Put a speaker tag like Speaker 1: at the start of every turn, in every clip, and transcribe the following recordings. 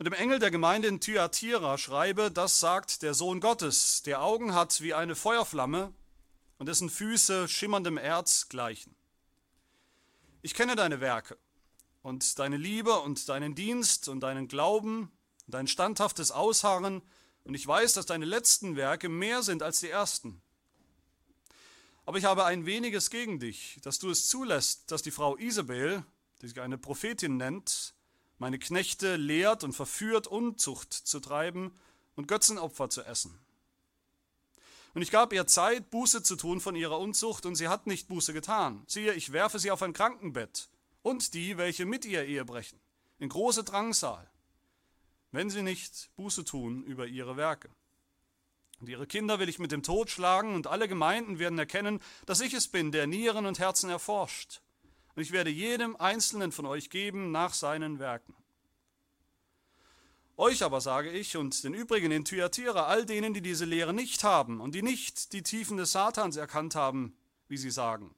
Speaker 1: Und dem Engel der Gemeinde in Thyatira schreibe, das sagt der Sohn Gottes, der Augen hat wie eine Feuerflamme und dessen Füße schimmerndem Erz gleichen. Ich kenne deine Werke und deine Liebe und deinen Dienst und deinen Glauben und dein standhaftes Ausharren, und ich weiß, dass deine letzten Werke mehr sind als die ersten. Aber ich habe ein weniges gegen dich, dass du es zulässt, dass die Frau Isabel, die sich eine Prophetin nennt, meine Knechte lehrt und verführt, Unzucht zu treiben und Götzenopfer zu essen. Und ich gab ihr Zeit, Buße zu tun von ihrer Unzucht, und sie hat nicht Buße getan. Siehe, ich werfe sie auf ein Krankenbett und die, welche mit ihr Ehe brechen, in große Drangsal, wenn sie nicht Buße tun über ihre Werke. Und ihre Kinder will ich mit dem Tod schlagen, und alle Gemeinden werden erkennen, dass ich es bin, der Nieren und Herzen erforscht und ich werde jedem Einzelnen von euch geben nach seinen Werken. Euch aber sage ich und den übrigen in Thyatira, all denen, die diese Lehre nicht haben und die nicht die Tiefen des Satans erkannt haben, wie sie sagen.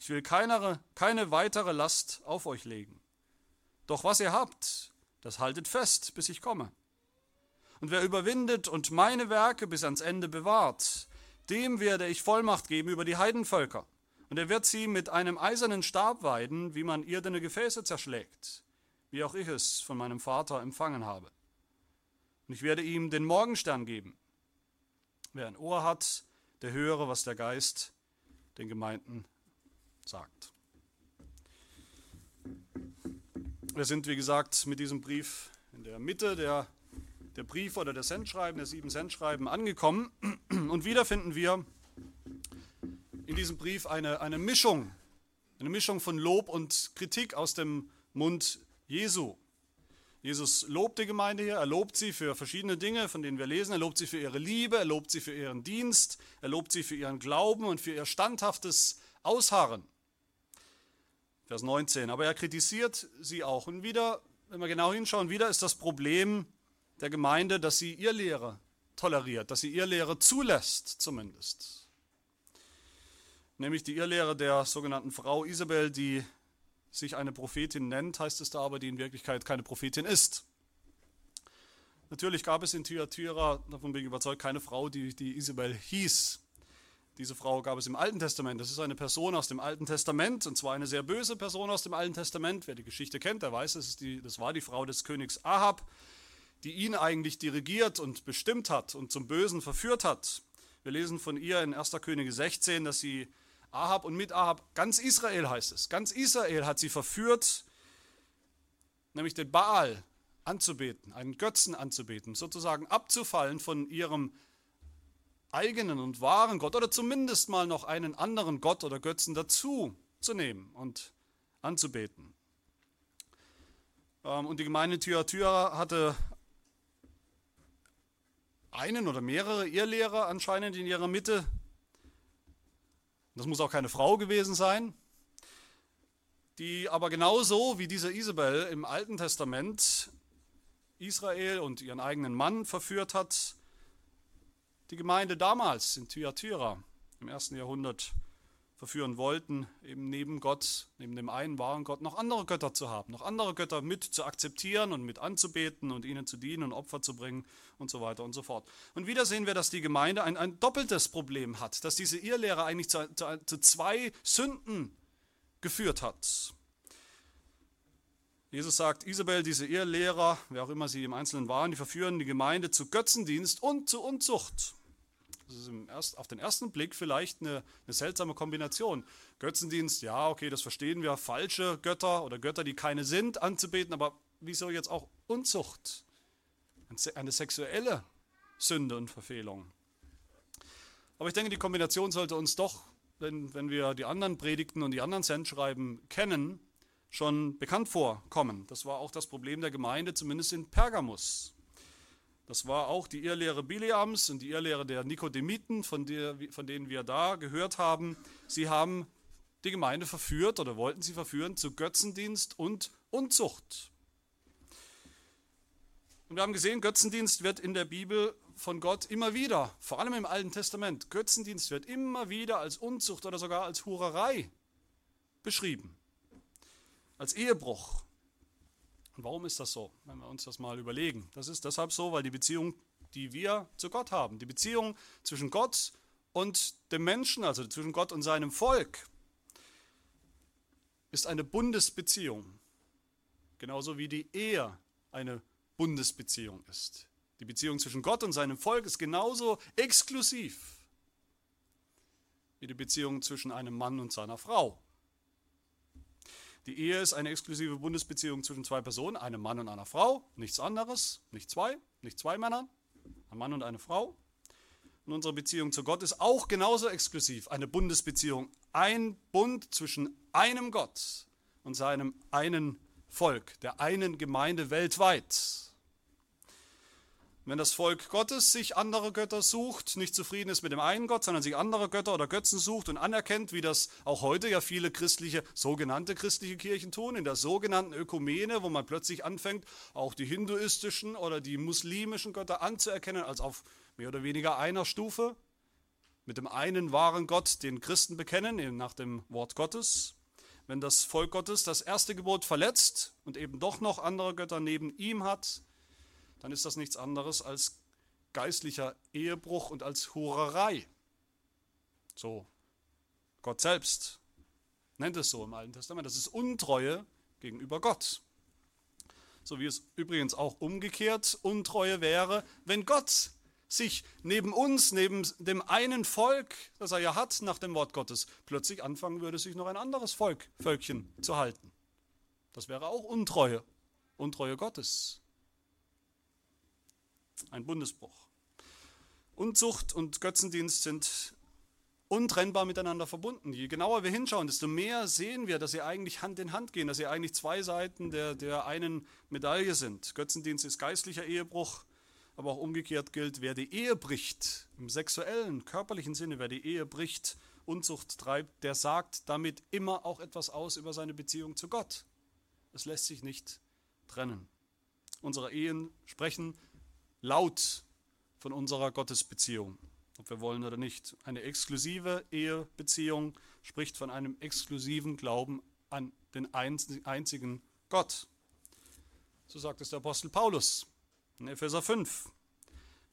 Speaker 1: Ich will keine, keine weitere Last auf euch legen. Doch was ihr habt, das haltet fest, bis ich komme. Und wer überwindet und meine Werke bis ans Ende bewahrt, dem werde ich Vollmacht geben über die Heidenvölker und er wird sie mit einem eisernen Stab weiden, wie man irdene Gefäße zerschlägt, wie auch ich es von meinem Vater empfangen habe. Und ich werde ihm den Morgenstern geben. Wer ein Ohr hat, der höre, was der Geist den Gemeinden sagt. Wir sind, wie gesagt, mit diesem Brief in der Mitte der, der Briefe oder der Sendschreiben, der sieben Sendschreiben angekommen. Und wieder finden wir in diesem Brief eine, eine Mischung, eine Mischung von Lob und Kritik aus dem Mund Jesu. Jesus lobt die Gemeinde hier, er lobt sie für verschiedene Dinge, von denen wir lesen. Er lobt sie für ihre Liebe, er lobt sie für ihren Dienst, er lobt sie für ihren Glauben und für ihr standhaftes Ausharren. Vers 19. Aber er kritisiert sie auch. Und wieder, wenn wir genau hinschauen, wieder ist das Problem der Gemeinde, dass sie ihr Lehre toleriert, dass sie ihr Lehre zulässt zumindest nämlich die Irrlehre der sogenannten Frau Isabel, die sich eine Prophetin nennt, heißt es da aber, die in Wirklichkeit keine Prophetin ist. Natürlich gab es in Thyatira, davon bin ich überzeugt, keine Frau, die, die Isabel hieß. Diese Frau gab es im Alten Testament. Das ist eine Person aus dem Alten Testament, und zwar eine sehr böse Person aus dem Alten Testament. Wer die Geschichte kennt, der weiß, das, die, das war die Frau des Königs Ahab, die ihn eigentlich dirigiert und bestimmt hat und zum Bösen verführt hat. Wir lesen von ihr in 1. Könige 16, dass sie Ahab und mit Ahab, ganz Israel heißt es. Ganz Israel hat sie verführt, nämlich den Baal anzubeten, einen Götzen anzubeten, sozusagen abzufallen von ihrem eigenen und wahren Gott oder zumindest mal noch einen anderen Gott oder Götzen dazu zu nehmen und anzubeten. Ähm, und die Gemeinde Thyatira hatte einen oder mehrere Irrlehrer anscheinend in ihrer Mitte, das muss auch keine Frau gewesen sein, die aber genauso wie diese Isabel im Alten Testament Israel und ihren eigenen Mann verführt hat, die Gemeinde damals in Thyatira im ersten Jahrhundert verführen wollten, eben neben Gott, neben dem einen wahren Gott, noch andere Götter zu haben, noch andere Götter mit zu akzeptieren und mit anzubeten und ihnen zu dienen und Opfer zu bringen und so weiter und so fort. Und wieder sehen wir, dass die Gemeinde ein, ein doppeltes Problem hat, dass diese Irrlehre eigentlich zu, zu, zu zwei Sünden geführt hat. Jesus sagt, Isabel, diese Irrlehrer, wer auch immer sie im Einzelnen waren, die verführen die Gemeinde zu Götzendienst und zu Unzucht. Das ist erst, auf den ersten Blick vielleicht eine, eine seltsame Kombination. Götzendienst, ja, okay, das verstehen wir, falsche Götter oder Götter, die keine sind, anzubeten, aber wieso jetzt auch Unzucht? Eine sexuelle Sünde und Verfehlung. Aber ich denke, die Kombination sollte uns doch, wenn, wenn wir die anderen Predigten und die anderen Sendschreiben kennen, schon bekannt vorkommen. Das war auch das Problem der Gemeinde, zumindest in Pergamus. Das war auch die Irrlehre Biliams und die Irrlehre der Nikodemiten, von, der, von denen wir da gehört haben. Sie haben die Gemeinde verführt oder wollten sie verführen zu Götzendienst und Unzucht. Und wir haben gesehen, Götzendienst wird in der Bibel von Gott immer wieder, vor allem im Alten Testament, Götzendienst wird immer wieder als Unzucht oder sogar als Hurerei beschrieben, als Ehebruch. Warum ist das so, wenn wir uns das mal überlegen? Das ist deshalb so, weil die Beziehung, die wir zu Gott haben, die Beziehung zwischen Gott und dem Menschen, also zwischen Gott und seinem Volk, ist eine Bundesbeziehung. Genauso wie die Ehe eine Bundesbeziehung ist. Die Beziehung zwischen Gott und seinem Volk ist genauso exklusiv wie die Beziehung zwischen einem Mann und seiner Frau. Die Ehe ist eine exklusive Bundesbeziehung zwischen zwei Personen, einem Mann und einer Frau, nichts anderes, nicht zwei, nicht zwei Männern, ein Mann und eine Frau. Und unsere Beziehung zu Gott ist auch genauso exklusiv, eine Bundesbeziehung, ein Bund zwischen einem Gott und seinem einen Volk, der einen Gemeinde weltweit. Wenn das Volk Gottes sich andere Götter sucht, nicht zufrieden ist mit dem einen Gott, sondern sich andere Götter oder Götzen sucht und anerkennt, wie das auch heute ja viele christliche, sogenannte christliche Kirchen tun, in der sogenannten Ökumene, wo man plötzlich anfängt, auch die hinduistischen oder die muslimischen Götter anzuerkennen als auf mehr oder weniger einer Stufe, mit dem einen wahren Gott, den Christen bekennen, nach dem Wort Gottes. Wenn das Volk Gottes das erste Gebot verletzt und eben doch noch andere Götter neben ihm hat, dann ist das nichts anderes als geistlicher Ehebruch und als Hurerei. So, Gott selbst nennt es so im Alten Testament. Das ist Untreue gegenüber Gott. So wie es übrigens auch umgekehrt Untreue wäre, wenn Gott sich neben uns, neben dem einen Volk, das er ja hat nach dem Wort Gottes, plötzlich anfangen würde, sich noch ein anderes Volk, Völkchen zu halten. Das wäre auch Untreue, Untreue Gottes ein Bundesbruch. Unzucht und Götzendienst sind untrennbar miteinander verbunden. Je genauer wir hinschauen, desto mehr sehen wir, dass sie eigentlich Hand in Hand gehen, dass sie eigentlich zwei Seiten der, der einen Medaille sind. Götzendienst ist geistlicher Ehebruch, aber auch umgekehrt gilt, wer die Ehe bricht, im sexuellen, körperlichen Sinne, wer die Ehe bricht, Unzucht treibt, der sagt damit immer auch etwas aus über seine Beziehung zu Gott. Es lässt sich nicht trennen. Unsere Ehen sprechen laut von unserer Gottesbeziehung, ob wir wollen oder nicht. Eine exklusive Ehebeziehung spricht von einem exklusiven Glauben an den einzigen Gott. So sagt es der Apostel Paulus in Epheser 5.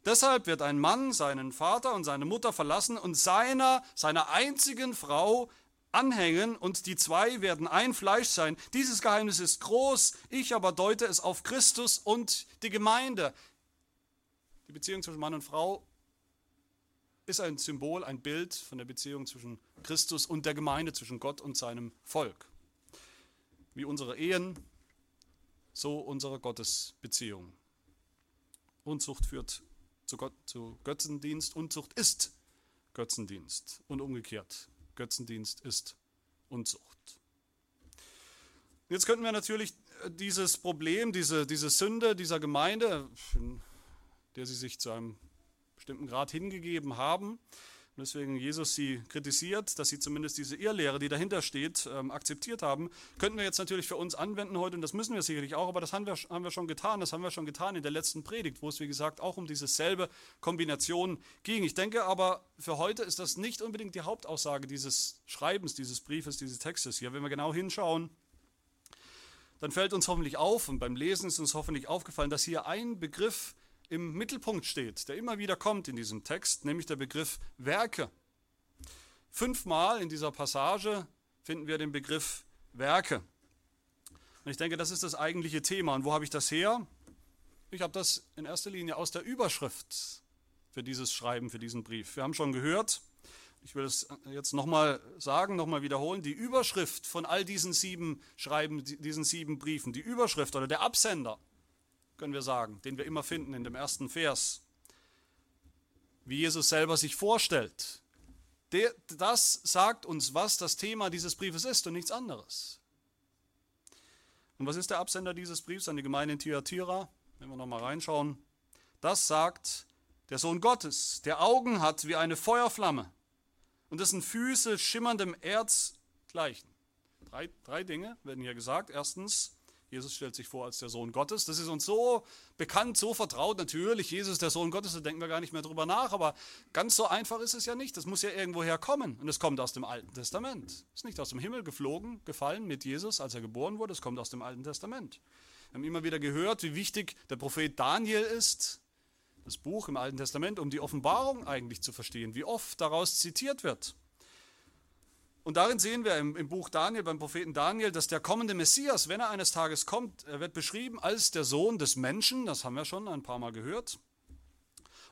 Speaker 1: Deshalb wird ein Mann seinen Vater und seine Mutter verlassen und seiner, seiner einzigen Frau anhängen und die zwei werden ein Fleisch sein. Dieses Geheimnis ist groß, ich aber deute es auf Christus und die Gemeinde. Die Beziehung zwischen Mann und Frau ist ein Symbol, ein Bild von der Beziehung zwischen Christus und der Gemeinde, zwischen Gott und seinem Volk. Wie unsere Ehen, so unsere Gottesbeziehung. Unzucht führt zu, Gott, zu Götzendienst, Unzucht ist Götzendienst und umgekehrt. Götzendienst ist Unzucht. Jetzt könnten wir natürlich dieses Problem, diese, diese Sünde dieser Gemeinde, der sie sich zu einem bestimmten Grad hingegeben haben. Und deswegen Jesus sie kritisiert, dass sie zumindest diese Irrlehre, die dahinter steht, ähm, akzeptiert haben, könnten wir jetzt natürlich für uns anwenden heute und das müssen wir sicherlich auch, aber das haben wir, haben wir schon getan, das haben wir schon getan in der letzten Predigt, wo es wie gesagt auch um diese selbe Kombination ging. Ich denke aber, für heute ist das nicht unbedingt die Hauptaussage dieses Schreibens, dieses Briefes, dieses Textes hier. Wenn wir genau hinschauen, dann fällt uns hoffentlich auf und beim Lesen ist uns hoffentlich aufgefallen, dass hier ein Begriff im Mittelpunkt steht, der immer wieder kommt in diesem Text, nämlich der Begriff Werke. Fünfmal in dieser Passage finden wir den Begriff Werke. Und ich denke, das ist das eigentliche Thema. Und wo habe ich das her? Ich habe das in erster Linie aus der Überschrift für dieses Schreiben, für diesen Brief. Wir haben schon gehört, ich will es jetzt nochmal sagen, nochmal wiederholen, die Überschrift von all diesen sieben Schreiben, diesen sieben Briefen, die Überschrift oder der Absender können wir sagen, den wir immer finden in dem ersten Vers. Wie Jesus selber sich vorstellt. Der, das sagt uns, was das Thema dieses Briefes ist und nichts anderes. Und was ist der Absender dieses Briefs an die Gemeinde in Thyatira? Wenn wir nochmal reinschauen. Das sagt der Sohn Gottes, der Augen hat wie eine Feuerflamme und dessen Füße schimmerndem Erz gleichen. Drei, drei Dinge werden hier gesagt. Erstens, Jesus stellt sich vor als der Sohn Gottes. Das ist uns so bekannt, so vertraut. Natürlich, Jesus ist der Sohn Gottes, da denken wir gar nicht mehr drüber nach. Aber ganz so einfach ist es ja nicht. Das muss ja irgendwoher kommen. Und es kommt aus dem Alten Testament. Es ist nicht aus dem Himmel geflogen, gefallen mit Jesus, als er geboren wurde. Es kommt aus dem Alten Testament. Wir haben immer wieder gehört, wie wichtig der Prophet Daniel ist, das Buch im Alten Testament, um die Offenbarung eigentlich zu verstehen, wie oft daraus zitiert wird. Und darin sehen wir im, Buch Daniel, beim Propheten Daniel, dass der kommende Messias, wenn er eines Tages kommt, er wird beschrieben als der Sohn des Menschen, das haben wir schon ein paar Mal gehört.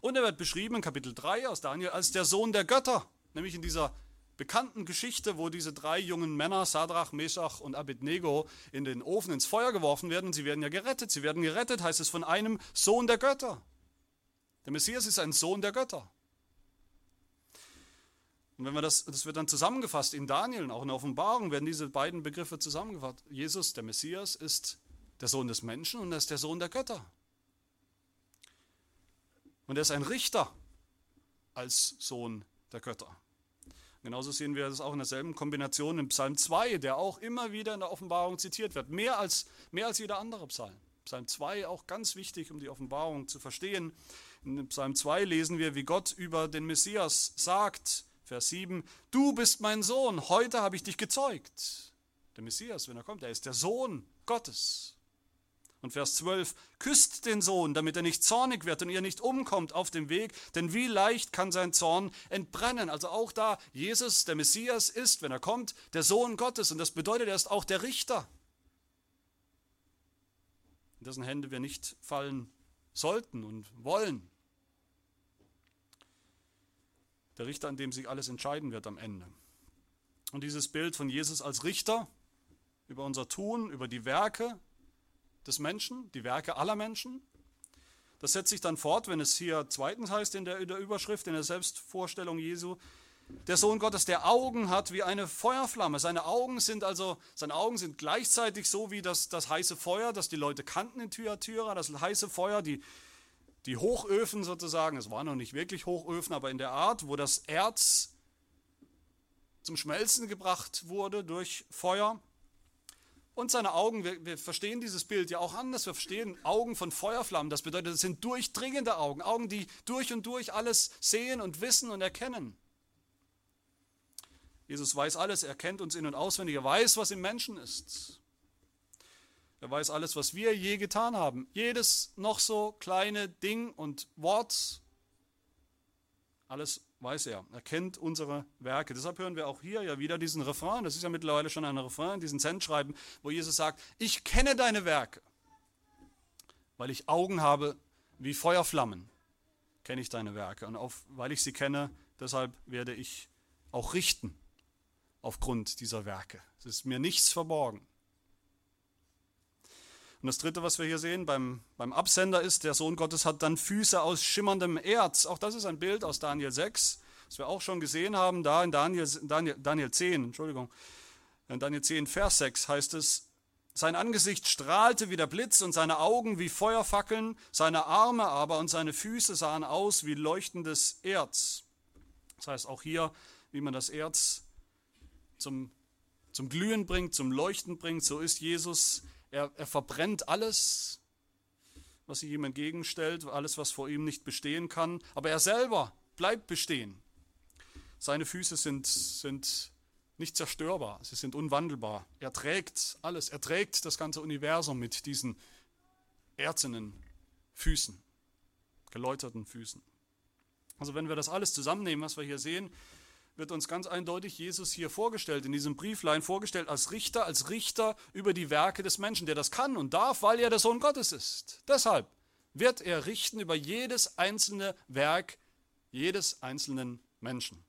Speaker 1: Und er wird beschrieben in Kapitel 3 aus Daniel als der Sohn der Götter, nämlich in dieser bekannten Geschichte, wo diese drei jungen Männer, Sadrach, Meshach und Abednego, in den Ofen ins Feuer geworfen werden sie werden ja gerettet. Sie werden gerettet, heißt es, von einem Sohn der Götter. Der Messias ist ein Sohn der Götter. Und wenn wir das, das wird dann zusammengefasst in Daniel auch in der Offenbarung, werden diese beiden Begriffe zusammengefasst. Jesus, der Messias, ist der Sohn des Menschen und er ist der Sohn der Götter. Und er ist ein Richter als Sohn der Götter. Genauso sehen wir das auch in derselben Kombination im Psalm 2, der auch immer wieder in der Offenbarung zitiert wird. Mehr als, mehr als jeder andere Psalm. Psalm 2 auch ganz wichtig, um die Offenbarung zu verstehen. In Psalm 2 lesen wir, wie Gott über den Messias sagt, Vers 7, du bist mein Sohn, heute habe ich dich gezeugt. Der Messias, wenn er kommt, er ist der Sohn Gottes. Und Vers 12, küsst den Sohn, damit er nicht zornig wird und ihr nicht umkommt auf dem Weg, denn wie leicht kann sein Zorn entbrennen. Also auch da, Jesus, der Messias, ist, wenn er kommt, der Sohn Gottes. Und das bedeutet, er ist auch der Richter, in dessen Hände wir nicht fallen sollten und wollen. Der Richter, an dem sich alles entscheiden wird am Ende. Und dieses Bild von Jesus als Richter über unser Tun, über die Werke, des Menschen, die Werke aller Menschen. Das setzt sich dann fort, wenn es hier zweitens heißt in der, in der Überschrift, in der Selbstvorstellung Jesu, der Sohn Gottes, der Augen hat wie eine Feuerflamme. Seine Augen sind also, seine Augen sind gleichzeitig so wie das, das heiße Feuer, das die Leute kannten in Thyatira, das heiße Feuer, die, die Hochöfen sozusagen, es waren noch nicht wirklich Hochöfen, aber in der Art, wo das Erz zum Schmelzen gebracht wurde durch Feuer. Und seine Augen, wir, wir, verstehen dieses Bild ja auch anders. Wir verstehen Augen von Feuerflammen. Das bedeutet, es sind durchdringende Augen. Augen, die durch und durch alles sehen und wissen und erkennen. Jesus weiß alles, er kennt uns in- und auswendig. Er weiß, was im Menschen ist. Er weiß alles, was wir je getan haben. Jedes noch so kleine Ding und Wort, alles weiß er. Er kennt unsere Werke. Deshalb hören wir auch hier ja wieder diesen Refrain. Das ist ja mittlerweile schon ein Refrain, diesen Sendschreiben, wo Jesus sagt, ich kenne deine Werke, weil ich Augen habe wie Feuerflammen, kenne ich deine Werke. Und auf, weil ich sie kenne, deshalb werde ich auch richten aufgrund dieser Werke. Es ist mir nichts verborgen. Und das Dritte, was wir hier sehen beim, beim Absender ist, der Sohn Gottes hat dann Füße aus schimmerndem Erz. Auch das ist ein Bild aus Daniel 6, das wir auch schon gesehen haben, da in Daniel, Daniel, Daniel 10, Entschuldigung, in Daniel 10, Vers 6 heißt es, sein Angesicht strahlte wie der Blitz und seine Augen wie Feuerfackeln, seine Arme aber und seine Füße sahen aus wie leuchtendes Erz. Das heißt auch hier, wie man das Erz zum, zum Glühen bringt, zum Leuchten bringt, so ist Jesus er, er verbrennt alles, was sich ihm entgegenstellt, alles, was vor ihm nicht bestehen kann. Aber er selber bleibt bestehen. Seine Füße sind, sind nicht zerstörbar, sie sind unwandelbar. Er trägt alles, er trägt das ganze Universum mit diesen erzenen Füßen, geläuterten Füßen. Also wenn wir das alles zusammennehmen, was wir hier sehen, wird uns ganz eindeutig Jesus hier vorgestellt, in diesem Brieflein vorgestellt als Richter, als Richter über die Werke des Menschen, der das kann und darf, weil er der Sohn Gottes ist. Deshalb wird er richten über jedes einzelne Werk jedes einzelnen Menschen.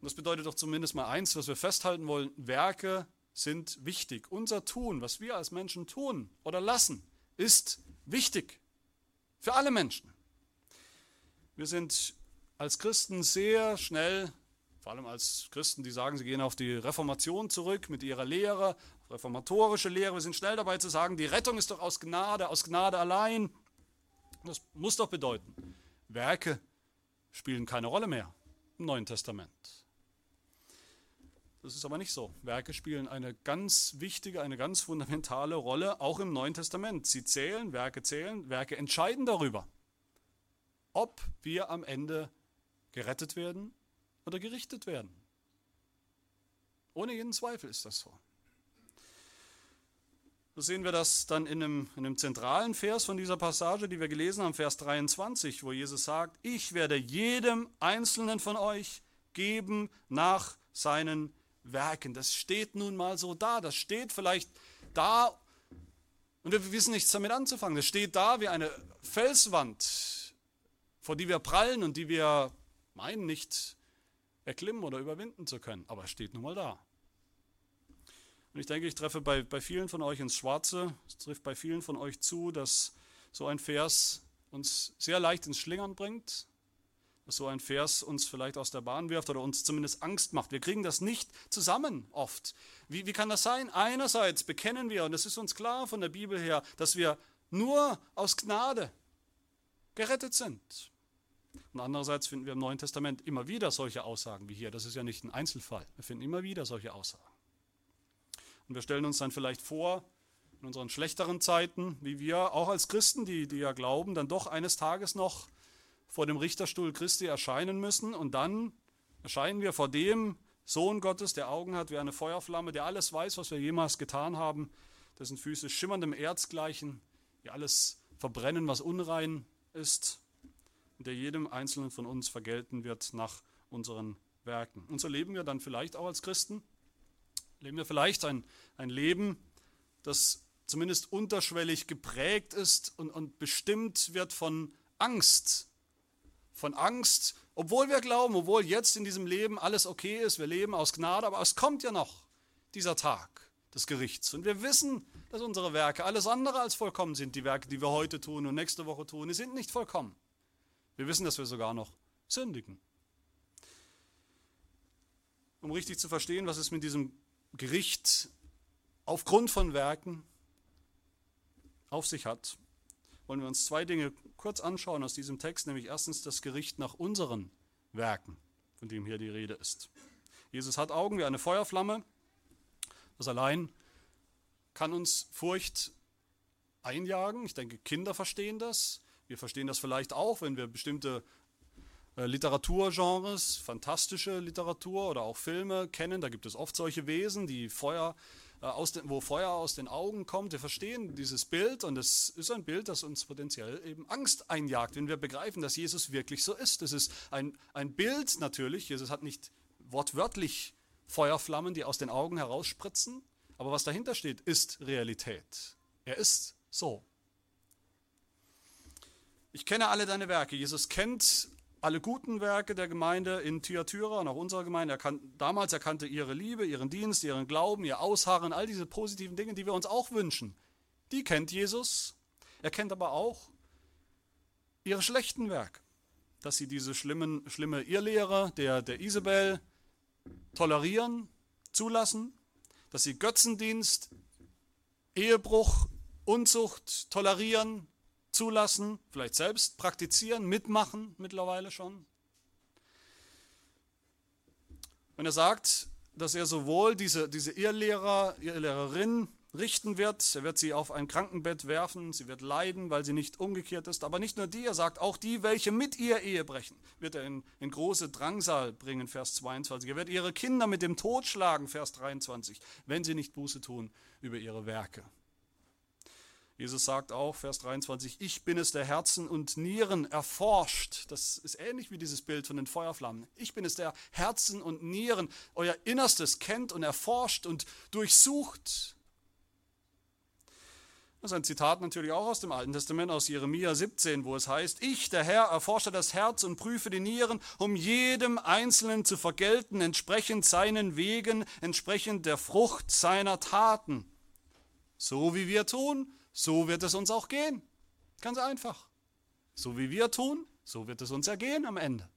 Speaker 1: Das bedeutet doch zumindest mal eins, was wir festhalten wollen. Werke sind wichtig. Unser Tun, was wir als Menschen tun oder lassen, ist wichtig. Für alle Menschen. Wir sind als Christen sehr schnell, vor allem als Christen, die sagen, sie gehen auf die Reformation zurück mit ihrer Lehre, reformatorische Lehre, wir sind schnell dabei zu sagen, die Rettung ist doch aus Gnade, aus Gnade allein. Das muss doch bedeuten, Werke spielen keine Rolle mehr im Neuen Testament. Das ist aber nicht so. Werke spielen eine ganz wichtige, eine ganz fundamentale Rolle, auch im Neuen Testament. Sie zählen, Werke zählen, Werke entscheiden darüber, ob wir am Ende gerettet werden oder gerichtet werden. Ohne jeden Zweifel ist das so. So sehen wir das dann in einem, in einem zentralen Vers von dieser Passage, die wir gelesen haben, Vers 23, wo Jesus sagt, ich werde jedem Einzelnen von euch geben nach seinen Werken. Das steht nun mal so da, das steht vielleicht da und wir wissen nichts damit anzufangen. Das steht da wie eine Felswand, vor die wir prallen und die wir meinen nicht erklimmen oder überwinden zu können, aber es steht nun mal da. Und ich denke, ich treffe bei, bei vielen von euch ins Schwarze, es trifft bei vielen von euch zu, dass so ein Vers uns sehr leicht ins Schlingern bringt, dass so ein Vers uns vielleicht aus der Bahn wirft oder uns zumindest Angst macht. Wir kriegen das nicht zusammen oft. Wie, wie kann das sein? Einerseits bekennen wir, und es ist uns klar von der Bibel her, dass wir nur aus Gnade gerettet sind. Und andererseits finden wir im Neuen Testament immer wieder solche Aussagen wie hier. Das ist ja nicht ein Einzelfall. Wir finden immer wieder solche Aussagen. Und wir stellen uns dann vielleicht vor, in unseren schlechteren Zeiten, wie wir auch als Christen, die, die ja glauben, dann doch eines Tages noch vor dem Richterstuhl Christi erscheinen müssen. Und dann erscheinen wir vor dem Sohn Gottes, der Augen hat wie eine Feuerflamme, der alles weiß, was wir jemals getan haben, dessen Füße schimmerndem Erz gleichen, die alles verbrennen, was unrein ist, der jedem Einzelnen von uns vergelten wird nach unseren Werken. Und so leben wir dann vielleicht auch als Christen Leben wir vielleicht ein, ein Leben, das zumindest unterschwellig geprägt ist und, und bestimmt wird von Angst. Von Angst, obwohl wir glauben, obwohl jetzt in diesem Leben alles okay ist, wir leben aus Gnade, aber es kommt ja noch dieser Tag des Gerichts. Und wir wissen, dass unsere Werke alles andere als vollkommen sind. Die Werke, die wir heute tun und nächste Woche tun, die sind nicht vollkommen. Wir wissen, dass wir sogar noch sündigen. Um richtig zu verstehen, was es mit diesem Gericht aufgrund von Werken auf sich hat, wollen wir uns zwei Dinge kurz anschauen aus diesem Text, nämlich erstens das Gericht nach unseren Werken, von dem hier die Rede ist. Jesus hat Augen wie eine Feuerflamme. Das allein kann uns Furcht einjagen. Ich denke, Kinder verstehen das. Wir verstehen das vielleicht auch, wenn wir bestimmte äh, Literaturgenres, fantastische Literatur oder auch Filme kennen. Da gibt es oft solche Wesen, die Feuer, äh, aus den, wo Feuer aus den Augen kommt. Wir verstehen dieses Bild und es ist ein Bild, das uns potenziell eben Angst einjagt, wenn wir begreifen, dass Jesus wirklich so ist. Es ist ein, ein Bild natürlich. Jesus hat nicht wortwörtlich Feuerflammen, die aus den Augen herausspritzen, aber was dahinter steht, ist Realität. Er ist so. Ich kenne alle deine Werke. Jesus kennt alle guten Werke der Gemeinde in Thyatira und auch unserer Gemeinde. Er kan damals erkannte ihre Liebe, ihren Dienst, ihren Glauben, ihr Ausharren, all diese positiven Dinge, die wir uns auch wünschen. Die kennt Jesus. Er kennt aber auch ihre schlechten Werke, dass sie diese schlimmen, schlimme Irrlehre der, der Isabel tolerieren, zulassen, dass sie Götzendienst, Ehebruch, Unzucht tolerieren, zulassen, vielleicht selbst praktizieren, mitmachen mittlerweile schon. Wenn er sagt, dass er sowohl diese, diese Irrlehrer, Irrlehrerin richten wird, er wird sie auf ein Krankenbett werfen, sie wird leiden, weil sie nicht umgekehrt ist, aber nicht nur die, er sagt, auch die, welche mit ihr Ehe brechen, wird er in, in große Drangsal bringen, Vers 22. Er wird ihre Kinder mit dem Tod schlagen, Vers 23, wenn sie nicht Buße tun über ihre Werke. Jesus sagt auch, Vers 23, ich bin es, der Herzen und Nieren erforscht. Das ist ähnlich wie dieses Bild von den Feuerflammen. Ich bin es, der Herzen und Nieren, euer Innerstes kennt und erforscht und durchsucht. Das ist ein Zitat natürlich auch aus dem Alten Testament, aus Jeremia 17, wo es heißt, ich, der Herr, erforsche das Herz und prüfe die Nieren, um jedem Einzelnen zu vergelten, entsprechend seinen Wegen, entsprechend der Frucht seiner Taten. So wie wir tun, so wird es uns auch gehen. Ganz einfach. So wie wir tun, so wird es uns ergehen am Ende.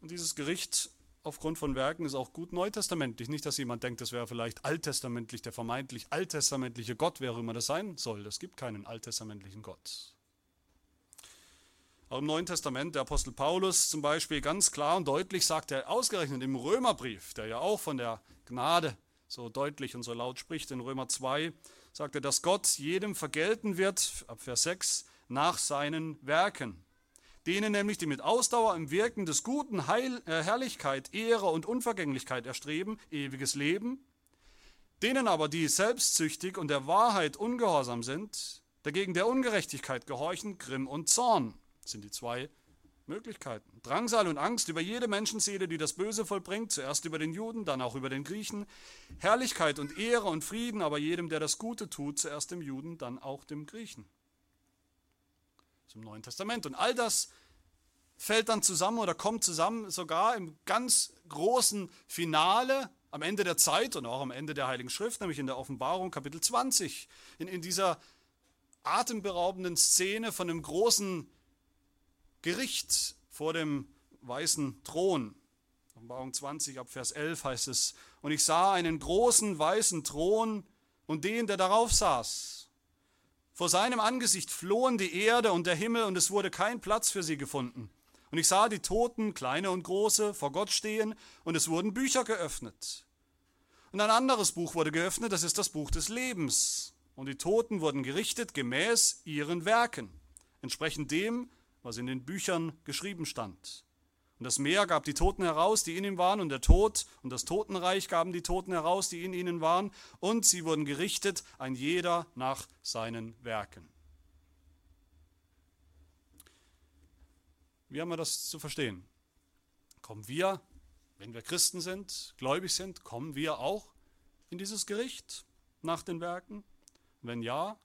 Speaker 1: Und dieses Gericht aufgrund von Werken ist auch gut neutestamentlich. Nicht, dass jemand denkt, das wäre vielleicht alttestamentlich, der vermeintlich alttestamentliche Gott, wer auch immer das sein soll. Es gibt keinen alttestamentlichen Gott. Auch im Neuen Testament, der Apostel Paulus zum Beispiel ganz klar und deutlich sagt er ausgerechnet im Römerbrief, der ja auch von der Gnade so deutlich und so laut spricht. In Römer 2 sagt er, dass Gott jedem vergelten wird, ab Vers 6, nach seinen Werken. denen nämlich, die mit Ausdauer im Wirken des Guten Heil, äh, Herrlichkeit, Ehre und Unvergänglichkeit erstreben, ewiges Leben, denen aber, die selbstsüchtig und der Wahrheit ungehorsam sind, dagegen der Ungerechtigkeit gehorchen, Grimm und Zorn, sind die zwei Möglichkeiten. Drangsal und Angst über jede Menschenseele, die das Böse vollbringt, zuerst über den Juden, dann auch über den Griechen. Herrlichkeit und Ehre und Frieden aber jedem, der das Gute tut, zuerst dem Juden, dann auch dem Griechen. Zum Neuen Testament. Und all das fällt dann zusammen oder kommt zusammen sogar im ganz großen Finale am Ende der Zeit und auch am Ende der Heiligen Schrift, nämlich in der Offenbarung Kapitel 20. In, in dieser atemberaubenden Szene von einem großen Gericht vor dem weißen Thron. Offenbarung 20 ab Vers 11 heißt es, und ich sah einen großen weißen Thron und den, der darauf saß. Vor seinem Angesicht flohen die Erde und der Himmel und es wurde kein Platz für sie gefunden. Und ich sah die Toten, kleine und große, vor Gott stehen und es wurden Bücher geöffnet. Und ein anderes Buch wurde geöffnet, das ist das Buch des Lebens. Und die Toten wurden gerichtet gemäß ihren Werken, entsprechend dem, was in den Büchern geschrieben stand. Und das Meer gab die Toten heraus, die in ihm waren, und der Tod und das Totenreich gaben die Toten heraus, die in ihnen waren, und sie wurden gerichtet, ein jeder nach seinen Werken. Wie haben wir das zu verstehen? Kommen wir, wenn wir Christen sind, gläubig sind, kommen wir auch in dieses Gericht nach den Werken? Wenn ja,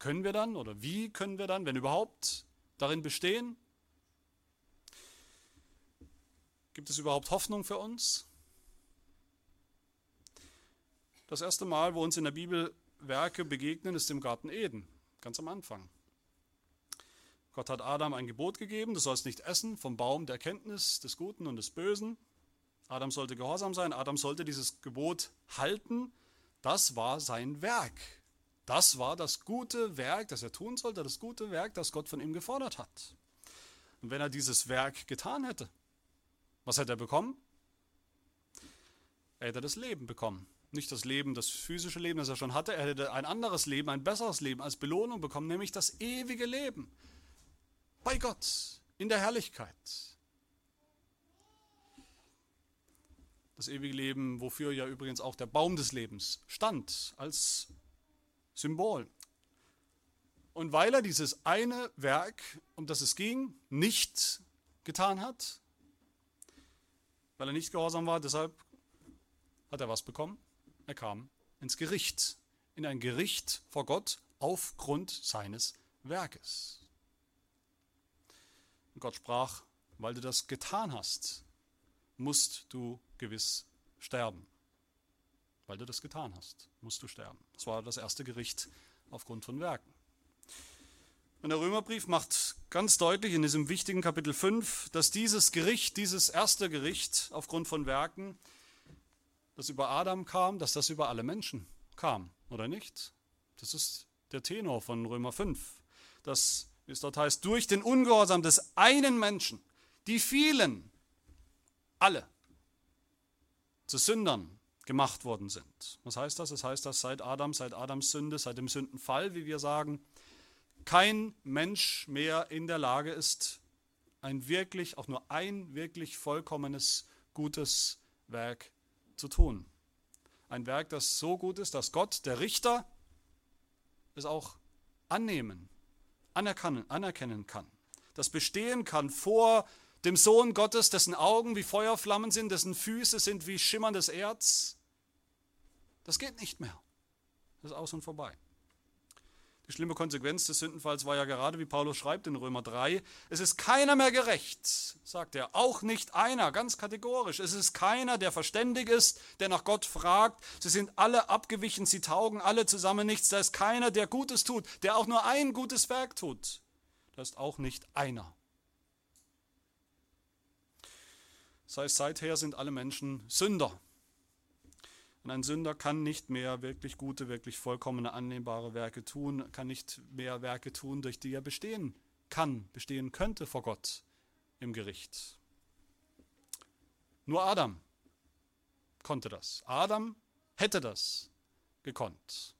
Speaker 1: können wir dann oder wie können wir dann, wenn überhaupt, darin bestehen? Gibt es überhaupt Hoffnung für uns? Das erste Mal, wo uns in der Bibel Werke begegnen, ist im Garten Eden, ganz am Anfang. Gott hat Adam ein Gebot gegeben, du sollst nicht essen vom Baum der Erkenntnis des Guten und des Bösen. Adam sollte gehorsam sein, Adam sollte dieses Gebot halten. Das war sein Werk. Das war das gute Werk, das er tun sollte, das gute Werk, das Gott von ihm gefordert hat. Und wenn er dieses Werk getan hätte, was hätte er bekommen? Er hätte das Leben bekommen. Nicht das Leben, das physische Leben, das er schon hatte, er hätte ein anderes Leben, ein besseres Leben als Belohnung bekommen, nämlich das ewige Leben. Bei Gott, in der Herrlichkeit. Das ewige Leben, wofür ja übrigens auch der Baum des Lebens stand, als Symbol. Und weil er dieses eine Werk, um das es ging, nicht getan hat, weil er nicht gehorsam war, deshalb hat er was bekommen? Er kam ins Gericht, in ein Gericht vor Gott aufgrund seines Werkes. Und Gott sprach, weil du das getan hast, musst du gewiss sterben weil du das getan hast, musst du sterben. Das war das erste Gericht aufgrund von Werken. Und der Römerbrief macht ganz deutlich in diesem wichtigen Kapitel 5, dass dieses Gericht, dieses erste Gericht aufgrund von Werken, das über Adam kam, dass das über alle Menschen kam, oder nicht? Das ist der Tenor von Römer 5. Dass, wie es dort heißt, durch den Ungehorsam des einen Menschen, die vielen, alle, zu Sündern gemacht worden sind. Was heißt das? Das heißt, dass seit Adam, seit Adams Sünde, seit dem Sündenfall, wie wir sagen, kein Mensch mehr in der Lage ist, ein wirklich, auch nur ein wirklich vollkommenes, gutes Werk zu tun. Ein Werk, das so gut ist, dass Gott, der Richter, es auch annehmen, anerkennen, anerkennen kann. Das bestehen kann vor dem Sohn Gottes, dessen Augen wie Feuerflammen sind, dessen Füße sind wie schimmerndes Erz, das geht nicht mehr. Das ist aus und vorbei. Die schlimme Konsequenz des Sündenfalls war ja gerade, wie Paulus schreibt in Römer 3, es ist keiner mehr gerecht, sagt er, auch nicht einer, ganz kategorisch. Es ist keiner, der verständig ist, der nach Gott fragt. Sie sind alle abgewichen, sie taugen alle zusammen nichts. Da ist keiner, der Gutes tut, der auch nur ein gutes Werk tut. Da ist auch nicht einer. Das heißt, seither sind alle Menschen Sünder. Und ein Sünder kann nicht mehr wirklich gute, wirklich vollkommene, annehmbare Werke tun, kann nicht mehr Werke tun, durch die er bestehen kann, bestehen könnte vor Gott im Gericht. Nur Adam konnte das. Adam hätte das gekonnt.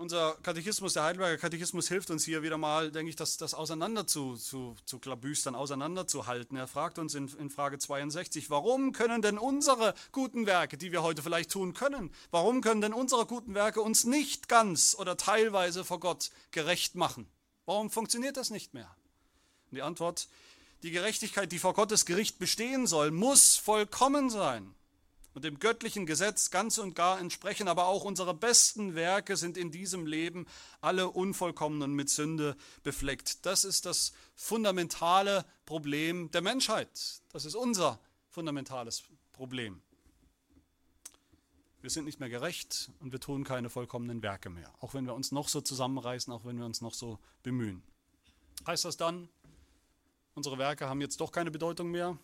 Speaker 1: Unser Katechismus, der Heidelberger Katechismus hilft uns hier wieder mal, denke ich, das, das auseinander zu, zu, zu klabüstern, auseinanderzuhalten. Er fragt uns in, in Frage 62, warum können denn unsere guten Werke, die wir heute vielleicht tun können, warum können denn unsere guten Werke uns nicht ganz oder teilweise vor Gott gerecht machen? Warum funktioniert das nicht mehr? Und die Antwort, die Gerechtigkeit, die vor Gottes Gericht bestehen soll, muss vollkommen sein und dem göttlichen Gesetz ganz und gar entsprechen, aber auch unsere besten Werke sind in diesem Leben alle unvollkommen und mit Sünde befleckt. Das ist das fundamentale Problem der Menschheit. Das ist unser fundamentales Problem. Wir sind nicht mehr gerecht und wir tun keine vollkommenen Werke mehr, auch wenn wir uns noch so zusammenreißen, auch wenn wir uns noch so bemühen. Heißt das dann, unsere Werke haben jetzt doch keine Bedeutung mehr?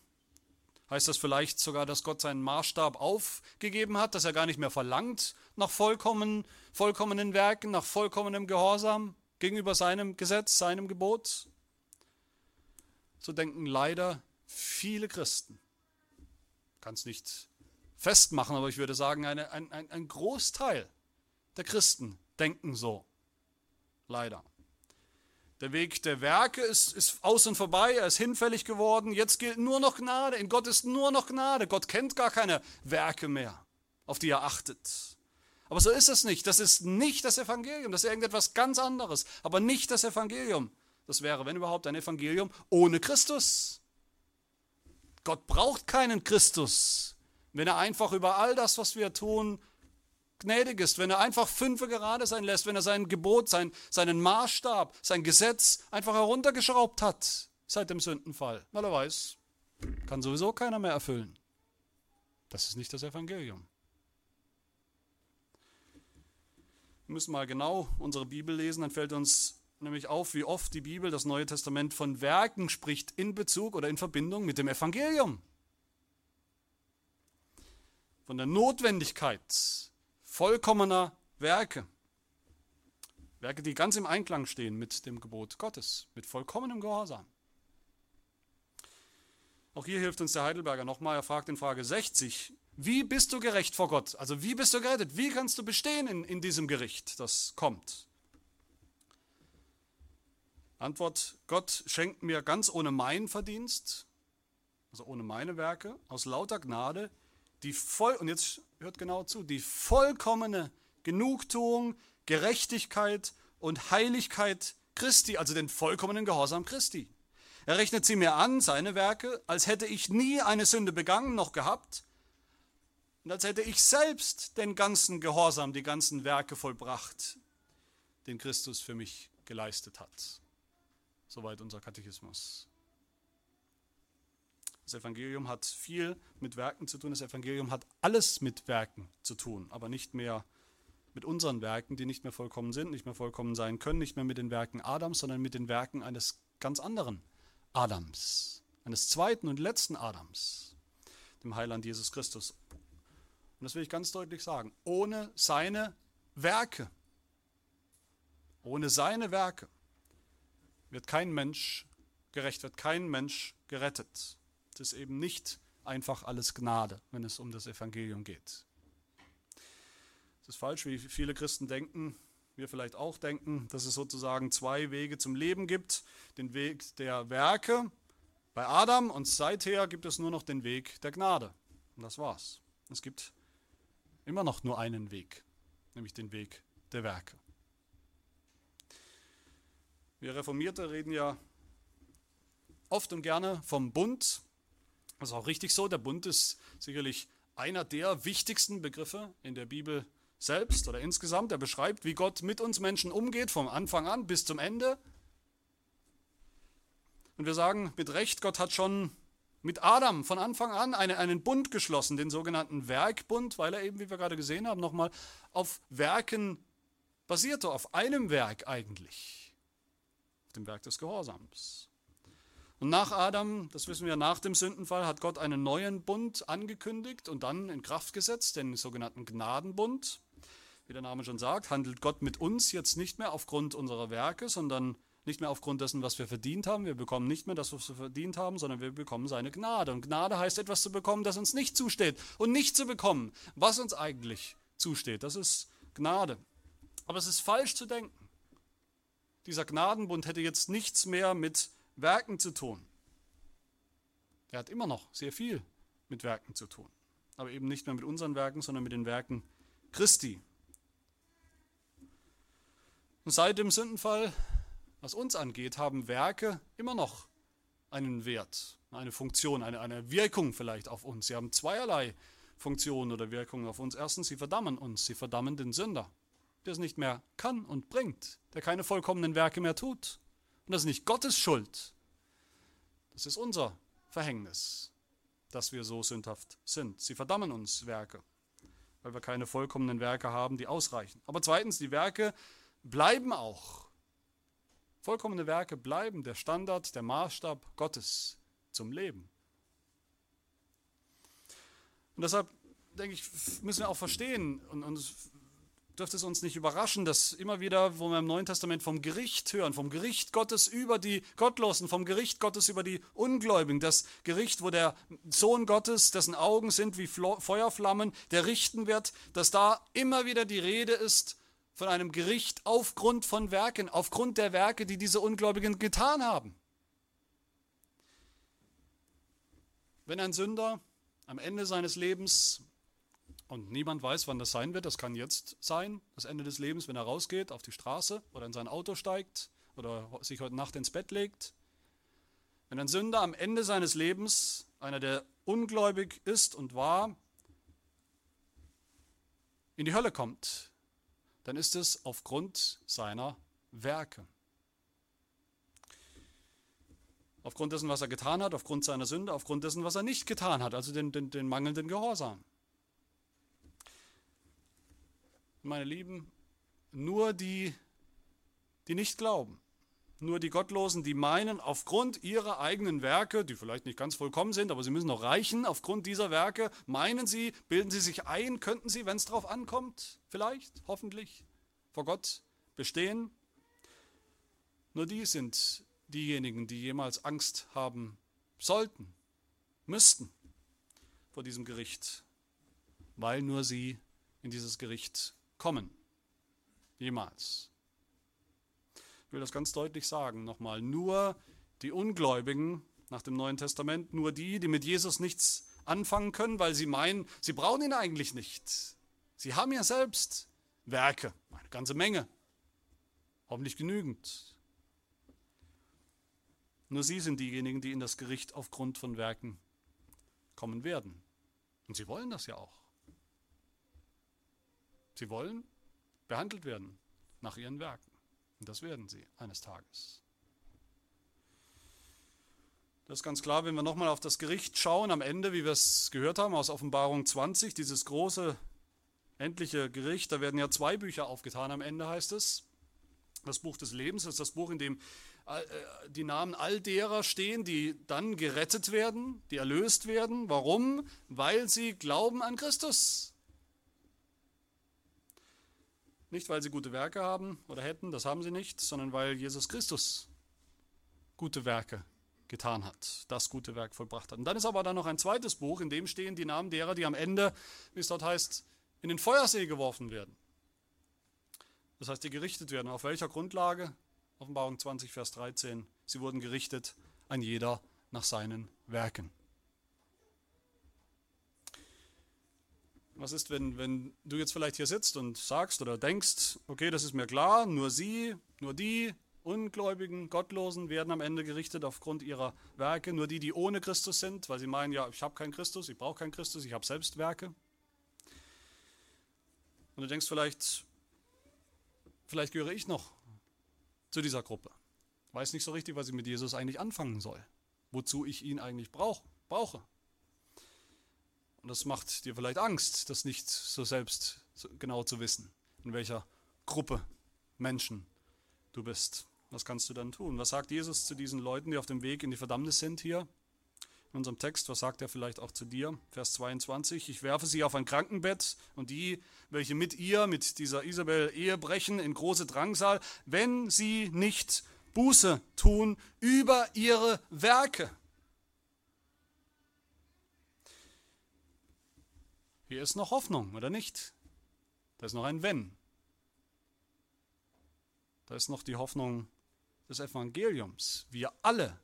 Speaker 1: Heißt das vielleicht sogar, dass Gott seinen Maßstab aufgegeben hat, dass er gar nicht mehr verlangt nach vollkommen, vollkommenen Werken, nach vollkommenem Gehorsam gegenüber seinem Gesetz, seinem Gebot? So denken leider viele Christen. Kann es nicht festmachen, aber ich würde sagen, eine, ein, ein Großteil der Christen denken so. Leider. Der Weg der Werke ist, ist aus und vorbei, er ist hinfällig geworden. Jetzt gilt nur noch Gnade. In Gott ist nur noch Gnade. Gott kennt gar keine Werke mehr, auf die er achtet. Aber so ist es nicht. Das ist nicht das Evangelium. Das ist irgendetwas ganz anderes. Aber nicht das Evangelium. Das wäre, wenn überhaupt, ein Evangelium ohne Christus. Gott braucht keinen Christus, wenn er einfach über all das, was wir tun, gnädig ist, wenn er einfach fünfe gerade sein lässt, wenn er sein Gebot, sein, seinen Maßstab, sein Gesetz einfach heruntergeschraubt hat seit dem Sündenfall, weil er weiß, kann sowieso keiner mehr erfüllen. Das ist nicht das Evangelium. Wir müssen mal genau unsere Bibel lesen, dann fällt uns nämlich auf, wie oft die Bibel, das Neue Testament, von Werken spricht in Bezug oder in Verbindung mit dem Evangelium. Von der Notwendigkeit vollkommener Werke. Werke, die ganz im Einklang stehen mit dem Gebot Gottes, mit vollkommenem Gehorsam. Auch hier hilft uns der Heidelberger nochmal. Er fragt in Frage 60, wie bist du gerecht vor Gott? Also wie bist du gerettet? Wie kannst du bestehen in, in diesem Gericht, das kommt? Antwort, Gott schenkt mir ganz ohne meinen Verdienst, also ohne meine Werke, aus lauter Gnade, die voll, und jetzt hört genau zu, die vollkommene Genugtuung, Gerechtigkeit und Heiligkeit Christi, also den vollkommenen Gehorsam Christi. Er rechnet sie mir an, seine Werke, als hätte ich nie eine Sünde begangen noch gehabt und als hätte ich selbst den ganzen Gehorsam, die ganzen Werke vollbracht, den Christus für mich geleistet hat. Soweit unser Katechismus. Das Evangelium hat viel mit Werken zu tun. Das Evangelium hat alles mit Werken zu tun, aber nicht mehr mit unseren Werken, die nicht mehr vollkommen sind, nicht mehr vollkommen sein können, nicht mehr mit den Werken Adams, sondern mit den Werken eines ganz anderen Adams, eines zweiten und letzten Adams, dem Heiland Jesus Christus. Und das will ich ganz deutlich sagen. Ohne seine Werke, ohne seine Werke wird kein Mensch gerecht, wird kein Mensch gerettet. Ist eben nicht einfach alles Gnade, wenn es um das Evangelium geht. Es ist falsch, wie viele Christen denken, wir vielleicht auch denken, dass es sozusagen zwei Wege zum Leben gibt. Den Weg der Werke bei Adam und seither gibt es nur noch den Weg der Gnade. Und das war's. Es gibt immer noch nur einen Weg, nämlich den Weg der Werke. Wir Reformierte reden ja oft und gerne vom Bund das ist auch richtig so. Der Bund ist sicherlich einer der wichtigsten Begriffe in der Bibel selbst oder insgesamt. Er beschreibt, wie Gott mit uns Menschen umgeht, vom Anfang an bis zum Ende. Und wir sagen mit Recht, Gott hat schon mit Adam von Anfang an eine, einen Bund geschlossen, den sogenannten Werkbund, weil er eben, wie wir gerade gesehen haben, nochmal auf Werken basierte, auf einem Werk eigentlich, auf dem Werk des Gehorsams. Und nach Adam, das wissen wir nach dem Sündenfall, hat Gott einen neuen Bund angekündigt und dann in Kraft gesetzt, den sogenannten Gnadenbund. Wie der Name schon sagt, handelt Gott mit uns jetzt nicht mehr aufgrund unserer Werke, sondern nicht mehr aufgrund dessen, was wir verdient haben. Wir bekommen nicht mehr das, was wir verdient haben, sondern wir bekommen seine Gnade. Und Gnade heißt etwas zu bekommen, das uns nicht zusteht. Und nicht zu bekommen, was uns eigentlich zusteht. Das ist Gnade. Aber es ist falsch zu denken. Dieser Gnadenbund hätte jetzt nichts mehr mit Werken zu tun. Er hat immer noch sehr viel mit Werken zu tun. Aber eben nicht mehr mit unseren Werken, sondern mit den Werken Christi. Und seit dem Sündenfall, was uns angeht, haben Werke immer noch einen Wert, eine Funktion, eine, eine Wirkung vielleicht auf uns. Sie haben zweierlei Funktionen oder Wirkungen auf uns. Erstens, sie verdammen uns, sie verdammen den Sünder, der es nicht mehr kann und bringt, der keine vollkommenen Werke mehr tut. Und das ist nicht Gottes Schuld, das ist unser Verhängnis, dass wir so sündhaft sind. Sie verdammen uns Werke, weil wir keine vollkommenen Werke haben, die ausreichen. Aber zweitens, die Werke bleiben auch. Vollkommene Werke bleiben der Standard, der Maßstab Gottes zum Leben. Und deshalb denke ich, müssen wir auch verstehen und, und dürfte es uns nicht überraschen, dass immer wieder, wo wir im Neuen Testament vom Gericht hören, vom Gericht Gottes über die Gottlosen, vom Gericht Gottes über die Ungläubigen, das Gericht, wo der Sohn Gottes, dessen Augen sind wie Feuerflammen, der richten wird, dass da immer wieder die Rede ist von einem Gericht aufgrund von Werken, aufgrund der Werke, die diese Ungläubigen getan haben. Wenn ein Sünder am Ende seines Lebens und niemand weiß, wann das sein wird. Das kann jetzt sein, das Ende des Lebens, wenn er rausgeht auf die Straße oder in sein Auto steigt oder sich heute Nacht ins Bett legt. Wenn ein Sünder am Ende seines Lebens, einer, der ungläubig ist und war, in die Hölle kommt, dann ist es aufgrund seiner Werke. Aufgrund dessen, was er getan hat, aufgrund seiner Sünde, aufgrund dessen, was er nicht getan hat, also den, den, den mangelnden Gehorsam. Meine Lieben, nur die, die nicht glauben, nur die Gottlosen, die meinen, aufgrund ihrer eigenen Werke, die vielleicht nicht ganz vollkommen sind, aber sie müssen noch reichen, aufgrund dieser Werke, meinen sie, bilden sie sich ein, könnten sie, wenn es darauf ankommt, vielleicht, hoffentlich, vor Gott bestehen. Nur die sind diejenigen, die jemals Angst haben sollten, müssten vor diesem Gericht, weil nur sie in dieses Gericht kommen. Jemals. Ich will das ganz deutlich sagen nochmal. Nur die Ungläubigen nach dem Neuen Testament, nur die, die mit Jesus nichts anfangen können, weil sie meinen, sie brauchen ihn eigentlich nicht. Sie haben ja selbst Werke, eine ganze Menge, hoffentlich genügend. Nur sie sind diejenigen, die in das Gericht aufgrund von Werken kommen werden. Und sie wollen das ja auch. Sie wollen behandelt werden nach ihren Werken. Und das werden sie eines Tages. Das ist ganz klar, wenn wir nochmal auf das Gericht schauen, am Ende, wie wir es gehört haben aus Offenbarung 20, dieses große, endliche Gericht, da werden ja zwei Bücher aufgetan am Ende, heißt es. Das Buch des Lebens ist das Buch, in dem äh, die Namen all derer stehen, die dann gerettet werden, die erlöst werden. Warum? Weil sie glauben an Christus. Nicht, weil sie gute Werke haben oder hätten, das haben sie nicht, sondern weil Jesus Christus gute Werke getan hat, das gute Werk vollbracht hat. Und dann ist aber da noch ein zweites Buch, in dem stehen die Namen derer, die am Ende, wie es dort heißt, in den Feuersee geworfen werden. Das heißt, die gerichtet werden. Auf welcher Grundlage? Offenbarung 20, Vers 13. Sie wurden gerichtet, ein jeder nach seinen Werken. Was ist, wenn, wenn du jetzt vielleicht hier sitzt und sagst oder denkst, okay, das ist mir klar, nur sie, nur die Ungläubigen, Gottlosen werden am Ende gerichtet aufgrund ihrer Werke, nur die, die ohne Christus sind, weil sie meinen, ja, ich habe keinen Christus, ich brauche keinen Christus, ich habe selbst Werke. Und du denkst vielleicht, vielleicht gehöre ich noch zu dieser Gruppe. Weiß nicht so richtig, was ich mit Jesus eigentlich anfangen soll, wozu ich ihn eigentlich brauch, brauche. Und das macht dir vielleicht Angst, das nicht so selbst genau zu wissen, in welcher Gruppe Menschen du bist. Was kannst du dann tun? Was sagt Jesus zu diesen Leuten, die auf dem Weg in die Verdammnis sind hier? In unserem Text, was sagt er vielleicht auch zu dir? Vers 22, ich werfe sie auf ein Krankenbett und die, welche mit ihr, mit dieser Isabel Ehe brechen, in große Drangsal, wenn sie nicht Buße tun über ihre Werke. Hier ist noch Hoffnung, oder nicht? Da ist noch ein Wenn. Da ist noch die Hoffnung des Evangeliums. Wir alle,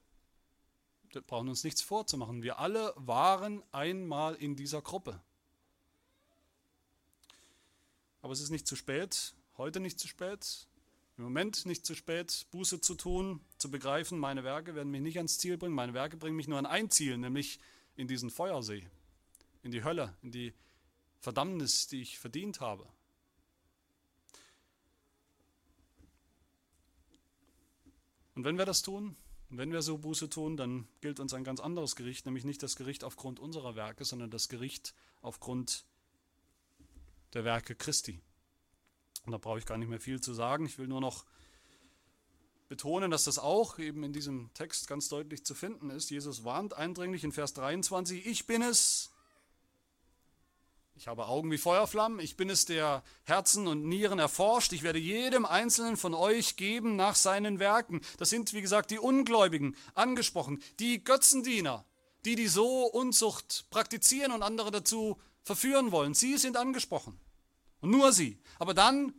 Speaker 1: wir brauchen uns nichts vorzumachen, wir alle waren einmal in dieser Gruppe. Aber es ist nicht zu spät, heute nicht zu spät, im Moment nicht zu spät, Buße zu tun, zu begreifen, meine Werke werden mich nicht ans Ziel bringen, meine Werke bringen mich nur an ein Ziel, nämlich in diesen Feuersee, in die Hölle, in die Verdammnis, die ich verdient habe. Und wenn wir das tun, wenn wir so Buße tun, dann gilt uns ein ganz anderes Gericht, nämlich nicht das Gericht aufgrund unserer Werke, sondern das Gericht aufgrund der Werke Christi. Und da brauche ich gar nicht mehr viel zu sagen. Ich will nur noch betonen, dass das auch eben in diesem Text ganz deutlich zu finden ist. Jesus warnt eindringlich in Vers 23, ich bin es. Ich habe Augen wie Feuerflammen, ich bin es, der Herzen und Nieren erforscht. Ich werde jedem Einzelnen von euch geben nach seinen Werken. Das sind, wie gesagt, die Ungläubigen angesprochen, die Götzendiener, die die so Unzucht praktizieren und andere dazu verführen wollen. Sie sind angesprochen. Und nur sie. Aber dann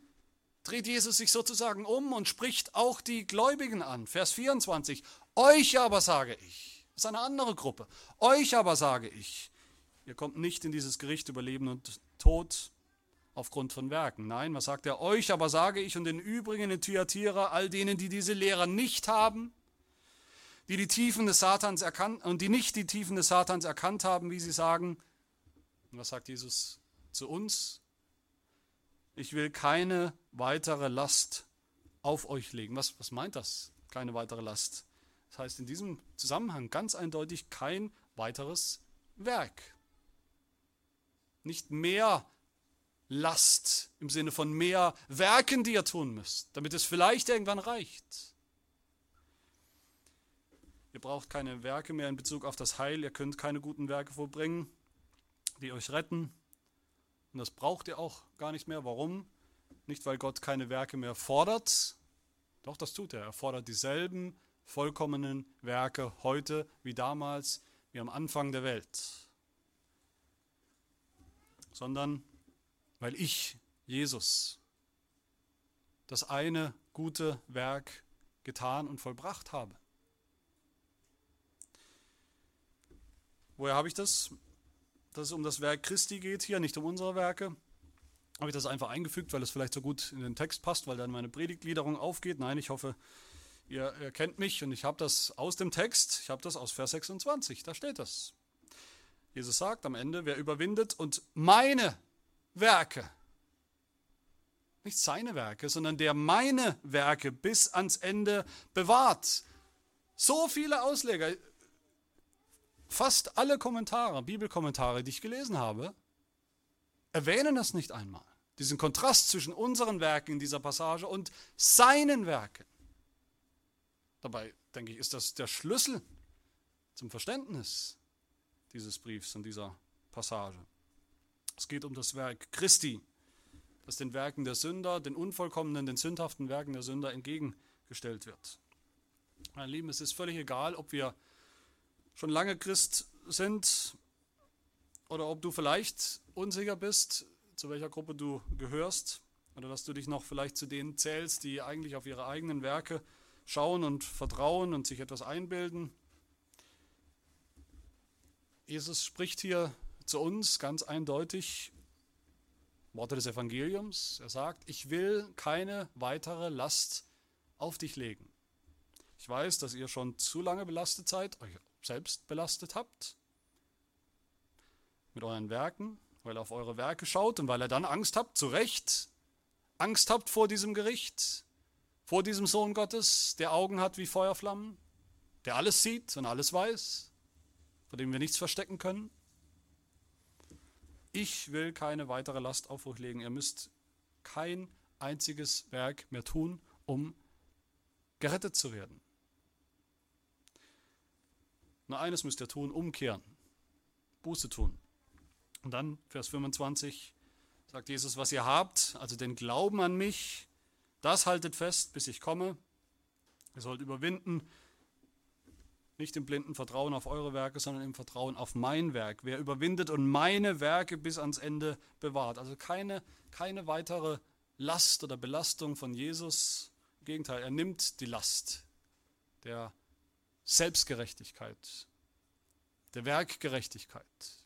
Speaker 1: dreht Jesus sich sozusagen um und spricht auch die Gläubigen an. Vers 24. Euch aber sage ich, das ist eine andere Gruppe, euch aber sage ich, ihr kommt nicht in dieses Gericht über Leben und Tod aufgrund von Werken. Nein, was sagt er? Euch aber sage ich und den übrigen in Thyatira, all denen, die diese Lehre nicht haben, die die Tiefen des Satans erkannt und die nicht die Tiefen des Satans erkannt haben, wie sie sagen. Was sagt Jesus zu uns? ich will keine weitere Last auf euch legen. Was, was meint das? Keine weitere Last. Das heißt in diesem Zusammenhang ganz eindeutig kein weiteres Werk. Nicht mehr Last im Sinne von mehr Werken, die ihr tun müsst, damit es vielleicht irgendwann reicht. Ihr braucht keine Werke mehr in Bezug auf das Heil, ihr könnt keine guten Werke vollbringen, die euch retten. Und das braucht ihr auch gar nicht mehr. Warum? Nicht, weil Gott keine Werke mehr fordert. Doch, das tut er. Er fordert dieselben vollkommenen Werke heute wie damals, wie am Anfang der Welt. Sondern weil ich, Jesus, das eine gute Werk getan und vollbracht habe. Woher habe ich das? dass es um das Werk Christi geht hier, nicht um unsere Werke. Habe ich das einfach eingefügt, weil es vielleicht so gut in den Text passt, weil dann meine Predigtgliederung aufgeht. Nein, ich hoffe, ihr, ihr kennt mich und ich habe das aus dem Text, ich habe das aus Vers 26, da steht das. Jesus sagt am Ende, wer überwindet und meine Werke, nicht seine Werke, sondern der meine Werke bis ans Ende bewahrt. So viele Ausleger, Fast alle Kommentare, Bibelkommentare, die ich gelesen habe, erwähnen das nicht einmal. Diesen Kontrast zwischen unseren Werken in dieser Passage und seinen Werken. Dabei, denke ich, ist das der Schlüssel zum Verständnis dieses Briefs und dieser Passage. Es geht um das Werk Christi, das den Werken der Sünder, den unvollkommenen, den sündhaften Werken der Sünder entgegengestellt wird. Meine Lieben, es ist völlig egal, ob wir schon lange Christ sind oder ob du vielleicht unsicher bist, zu welcher Gruppe du gehörst oder dass du dich noch vielleicht zu denen zählst, die eigentlich auf ihre eigenen Werke schauen und vertrauen und sich etwas einbilden. Jesus spricht hier zu uns ganz eindeutig Worte des Evangeliums. Er sagt, ich will keine weitere Last auf dich legen. Ich weiß, dass ihr schon zu lange belastet seid, euch selbst belastet habt mit euren Werken, weil er auf eure Werke schaut und weil er dann Angst habt, zu Recht, Angst habt vor diesem Gericht, vor diesem Sohn Gottes, der Augen hat wie Feuerflammen, der alles sieht und alles weiß, vor dem wir nichts verstecken können. Ich will keine weitere Last auf euch legen. Ihr müsst kein einziges Werk mehr tun, um gerettet zu werden. Nur eines müsst ihr tun, umkehren, Buße tun. Und dann, Vers 25, sagt Jesus, was ihr habt, also den Glauben an mich, das haltet fest, bis ich komme. Ihr sollt überwinden, nicht im blinden Vertrauen auf eure Werke, sondern im Vertrauen auf mein Werk. Wer überwindet und meine Werke bis ans Ende bewahrt. Also keine, keine weitere Last oder Belastung von Jesus Im Gegenteil, er nimmt die Last der Selbstgerechtigkeit, der Werkgerechtigkeit.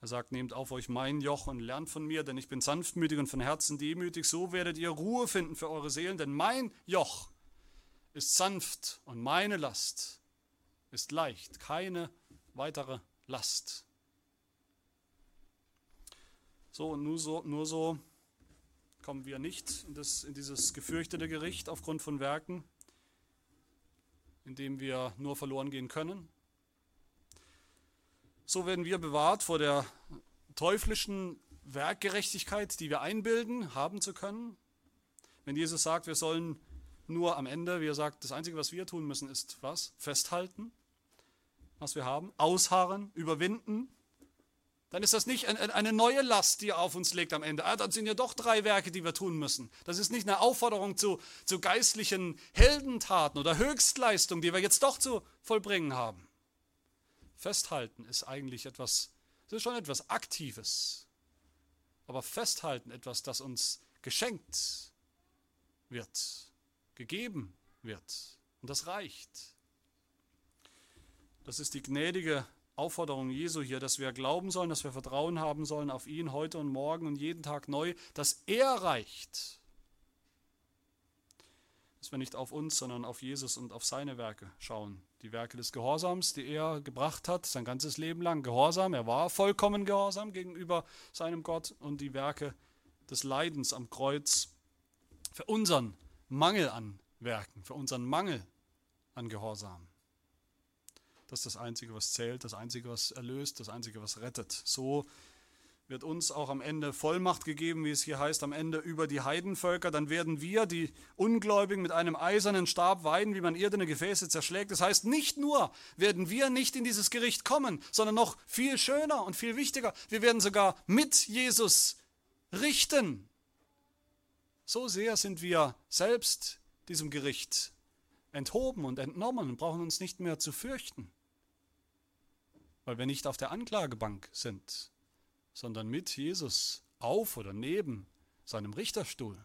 Speaker 1: Er sagt, nehmt auf euch mein Joch und lernt von mir, denn ich bin sanftmütig und von Herzen demütig, so werdet ihr Ruhe finden für eure Seelen, denn mein Joch ist sanft und meine Last ist leicht, keine weitere Last. So und nur so, nur so kommen wir nicht in, das, in dieses gefürchtete Gericht aufgrund von Werken, in dem wir nur verloren gehen können. So werden wir bewahrt vor der teuflischen Werkgerechtigkeit, die wir einbilden, haben zu können. Wenn Jesus sagt, wir sollen nur am Ende, wie er sagt, das Einzige, was wir tun müssen, ist was? Festhalten, was wir haben, ausharren, überwinden, dann ist das nicht eine neue Last, die er auf uns legt am Ende. Ah, dann sind ja doch drei Werke, die wir tun müssen. Das ist nicht eine Aufforderung zu, zu geistlichen Heldentaten oder Höchstleistungen, die wir jetzt doch zu vollbringen haben. Festhalten ist eigentlich etwas, das ist schon etwas Aktives. Aber festhalten etwas, das uns geschenkt wird, gegeben wird. Und das reicht. Das ist die gnädige Aufforderung Jesu hier, dass wir glauben sollen, dass wir Vertrauen haben sollen auf ihn heute und morgen und jeden Tag neu, dass er reicht. Dass wir nicht auf uns, sondern auf Jesus und auf seine Werke schauen. Die Werke des Gehorsams, die er gebracht hat, sein ganzes Leben lang Gehorsam. Er war vollkommen Gehorsam gegenüber seinem Gott und die Werke des Leidens am Kreuz für unseren Mangel an Werken, für unseren Mangel an Gehorsam. Das ist das Einzige, was zählt, das Einzige, was erlöst, das Einzige, was rettet. So wird uns auch am Ende Vollmacht gegeben, wie es hier heißt, am Ende über die Heidenvölker. Dann werden wir, die Ungläubigen, mit einem eisernen Stab weiden, wie man irdene Gefäße zerschlägt. Das heißt, nicht nur werden wir nicht in dieses Gericht kommen, sondern noch viel schöner und viel wichtiger. Wir werden sogar mit Jesus richten. So sehr sind wir selbst diesem Gericht enthoben und entnommen und brauchen uns nicht mehr zu fürchten weil wir nicht auf der Anklagebank sind, sondern mit Jesus auf oder neben seinem Richterstuhl.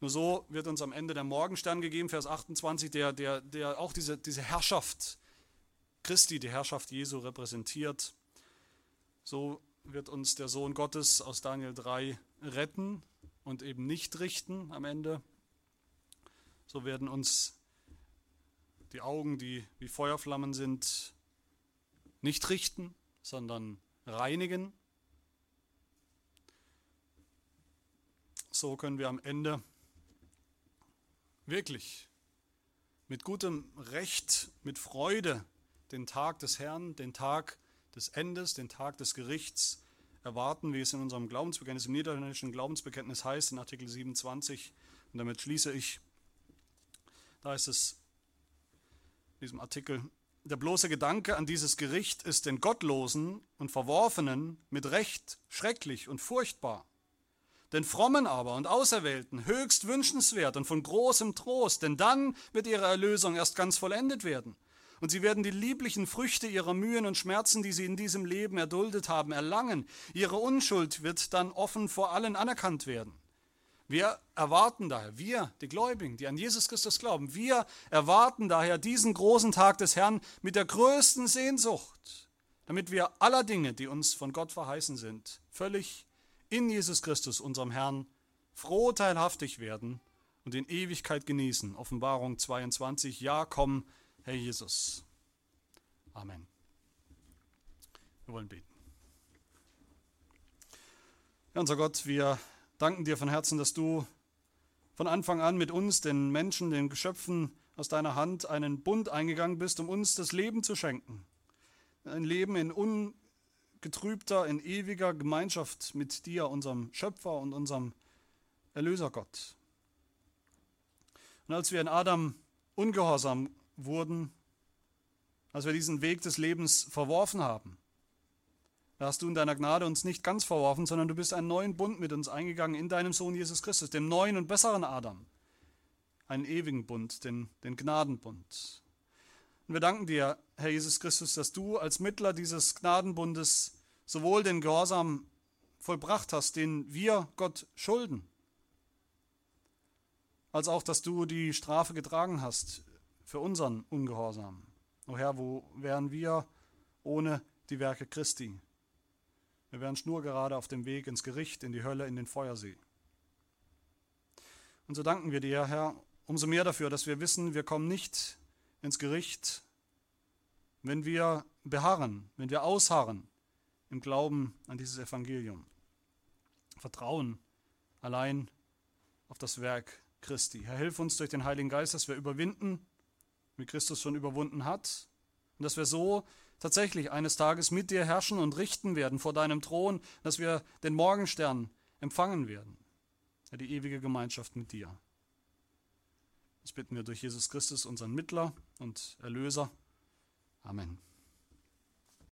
Speaker 1: Nur so wird uns am Ende der Morgenstern gegeben, Vers 28, der, der, der auch diese, diese Herrschaft Christi, die Herrschaft Jesu repräsentiert. So wird uns der Sohn Gottes aus Daniel 3 retten und eben nicht richten am Ende. So werden uns die Augen, die wie Feuerflammen sind, nicht richten, sondern reinigen. So können wir am Ende wirklich mit gutem Recht, mit Freude den Tag des Herrn, den Tag des Endes, den Tag des Gerichts erwarten, wie es in unserem Glaubensbekenntnis, im niederländischen Glaubensbekenntnis heißt, in Artikel 27. Und damit schließe ich. Da ist es diesem Artikel. Der bloße Gedanke an dieses Gericht ist den Gottlosen und Verworfenen mit Recht schrecklich und furchtbar. Den Frommen aber und Auserwählten höchst wünschenswert und von großem Trost, denn dann wird ihre Erlösung erst ganz vollendet werden. Und sie werden die lieblichen Früchte ihrer Mühen und Schmerzen, die sie in diesem Leben erduldet haben, erlangen. Ihre Unschuld wird dann offen vor allen anerkannt werden. Wir erwarten daher, wir, die Gläubigen, die an Jesus Christus glauben, wir erwarten daher diesen großen Tag des Herrn mit der größten Sehnsucht, damit wir aller Dinge, die uns von Gott verheißen sind, völlig in Jesus Christus, unserem Herrn, froh teilhaftig werden und in Ewigkeit genießen. Offenbarung 22, ja, komm, Herr Jesus. Amen. Wir wollen beten. Ja, unser Gott, wir danken dir von Herzen, dass du von Anfang an mit uns, den Menschen, den Geschöpfen aus deiner Hand, einen Bund eingegangen bist, um uns das Leben zu schenken. Ein Leben in ungetrübter, in ewiger Gemeinschaft mit dir, unserem Schöpfer und unserem Erlösergott. Und als wir in Adam ungehorsam wurden, als wir diesen Weg des Lebens verworfen haben, da hast du in deiner Gnade uns nicht ganz verworfen, sondern du bist einen neuen Bund mit uns eingegangen in deinem Sohn Jesus Christus, dem neuen und besseren Adam. Einen ewigen Bund, den, den Gnadenbund. Und wir danken dir, Herr Jesus Christus, dass du als Mittler dieses Gnadenbundes sowohl den Gehorsam vollbracht hast, den wir Gott schulden, als auch, dass du die Strafe getragen hast für unseren Ungehorsam. O Herr, wo wären wir ohne die Werke Christi? Wir wären schnurgerade auf dem Weg ins Gericht, in die Hölle, in den Feuersee. Und so danken wir dir, Herr, umso mehr dafür, dass wir wissen, wir kommen nicht ins Gericht, wenn wir beharren, wenn wir ausharren im Glauben an dieses Evangelium. Vertrauen allein auf das Werk Christi. Herr, hilf uns durch den Heiligen Geist, dass wir überwinden, wie Christus schon überwunden hat, und dass wir so tatsächlich eines Tages mit dir herrschen und richten werden vor deinem Thron, dass wir den Morgenstern empfangen werden, die ewige Gemeinschaft mit dir. Das bitten wir durch Jesus Christus, unseren Mittler und Erlöser. Amen.